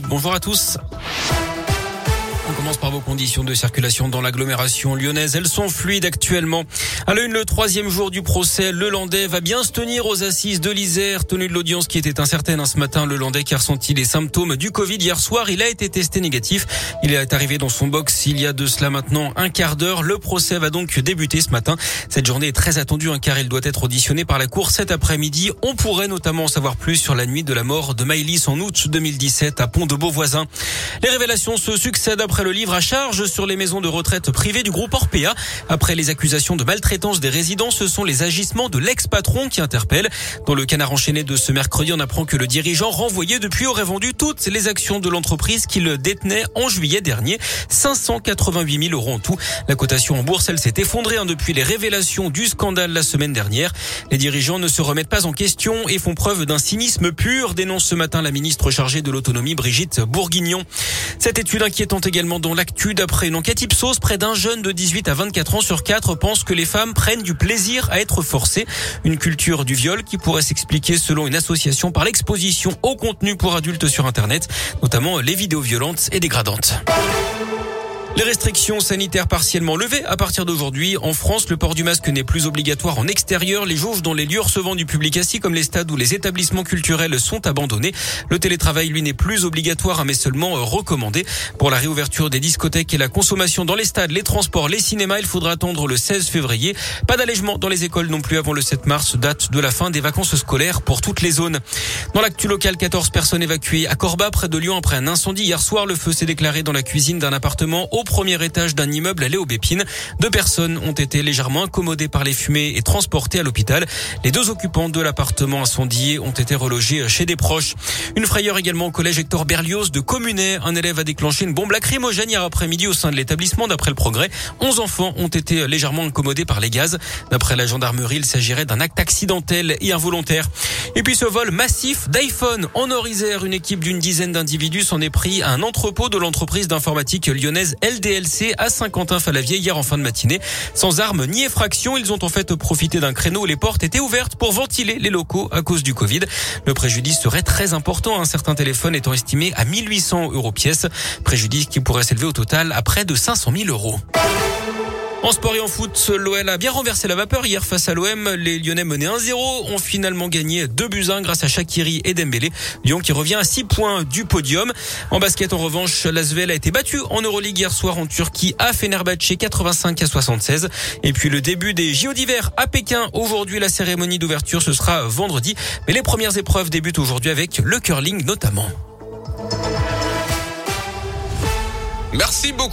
Bonjour à tous. On commence par vos conditions de circulation dans l'agglomération lyonnaise. Elles sont fluides actuellement. À l'une, le troisième jour du procès, le Landais va bien se tenir aux assises de l'Isère. Tenu de l'audience qui était incertaine hein, ce matin, le Landais qui a ressenti les symptômes du Covid hier soir, il a été testé négatif. Il est arrivé dans son box il y a de cela maintenant un quart d'heure. Le procès va donc débuter ce matin. Cette journée est très attendue hein, car il doit être auditionné par la Cour cet après-midi. On pourrait notamment en savoir plus sur la nuit de la mort de Maïlis en août 2017 à Pont de Beauvoisin. Les révélations se succèdent après le livre à charge sur les maisons de retraite privées du groupe Orpea. Après les accusations de maltraitance des résidents, ce sont les agissements de l'ex-patron qui interpellent. Dans le canard enchaîné de ce mercredi, on apprend que le dirigeant renvoyé depuis aurait vendu toutes les actions de l'entreprise qu'il détenait en juillet dernier. 588 000 euros en tout. La cotation en bourse, elle s'est effondrée hein, depuis les révélations du scandale la semaine dernière. Les dirigeants ne se remettent pas en question et font preuve d'un cynisme pur, dénonce ce matin la ministre chargée de l'autonomie Brigitte Bourguignon. Cette étude inquiétante également dans l'actu. D'après une enquête Ipsos, près d'un jeune de 18 à 24 ans sur 4 pense que les femmes prennent du plaisir à être forcées. Une culture du viol qui pourrait s'expliquer selon une association par l'exposition au contenu pour adultes sur Internet, notamment les vidéos violentes et dégradantes. Les restrictions sanitaires partiellement levées à partir d'aujourd'hui. En France, le port du masque n'est plus obligatoire en extérieur. Les jauges dans les lieux recevant du public assis comme les stades ou les établissements culturels sont abandonnés. Le télétravail, lui, n'est plus obligatoire, mais seulement recommandé. Pour la réouverture des discothèques et la consommation dans les stades, les transports, les cinémas, il faudra attendre le 16 février. Pas d'allègement dans les écoles non plus avant le 7 mars, date de la fin des vacances scolaires pour toutes les zones. Dans l'actu local, 14 personnes évacuées à Corba, près de Lyon, après un incendie. Hier soir, le feu s'est déclaré dans la cuisine d'un appartement premier étage d'un immeuble à Léobépine. Deux personnes ont été légèrement incommodées par les fumées et transportées à l'hôpital. Les deux occupants de l'appartement incendié ont été relogés chez des proches. Une frayeur également au collège Hector Berlioz de Communet. Un élève a déclenché une bombe lacrymogène hier après-midi au sein de l'établissement. D'après le progrès, 11 enfants ont été légèrement incommodés par les gaz. D'après la gendarmerie, il s'agirait d'un acte accidentel et involontaire. Et puis ce vol massif d'iPhone en Orisère, une équipe d'une dizaine d'individus s'en est pris à un entrepôt de l'entreprise d'informatique lyonnaise LDLC à Saint-Quentin-Falavier hier en fin de matinée. Sans armes ni effraction, ils ont en fait profité d'un créneau où les portes étaient ouvertes pour ventiler les locaux à cause du Covid. Le préjudice serait très important, un certain téléphone étant estimé à 1800 euros pièce. Préjudice qui pourrait s'élever au total à près de 500 000 euros. En sport et en foot, l'OL a bien renversé la vapeur hier face à l'OM. Les Lyonnais menés 1-0 ont finalement gagné 2 buts 1 grâce à Shakiri et Dembélé. Lyon qui revient à 6 points du podium. En basket, en revanche, l'Asvel a été battu en Euroleague hier soir en Turquie à Fenerbahçe 85 à 76. Et puis le début des JO d'hiver à Pékin. Aujourd'hui, la cérémonie d'ouverture, ce sera vendredi. Mais les premières épreuves débutent aujourd'hui avec le curling notamment. Merci beaucoup.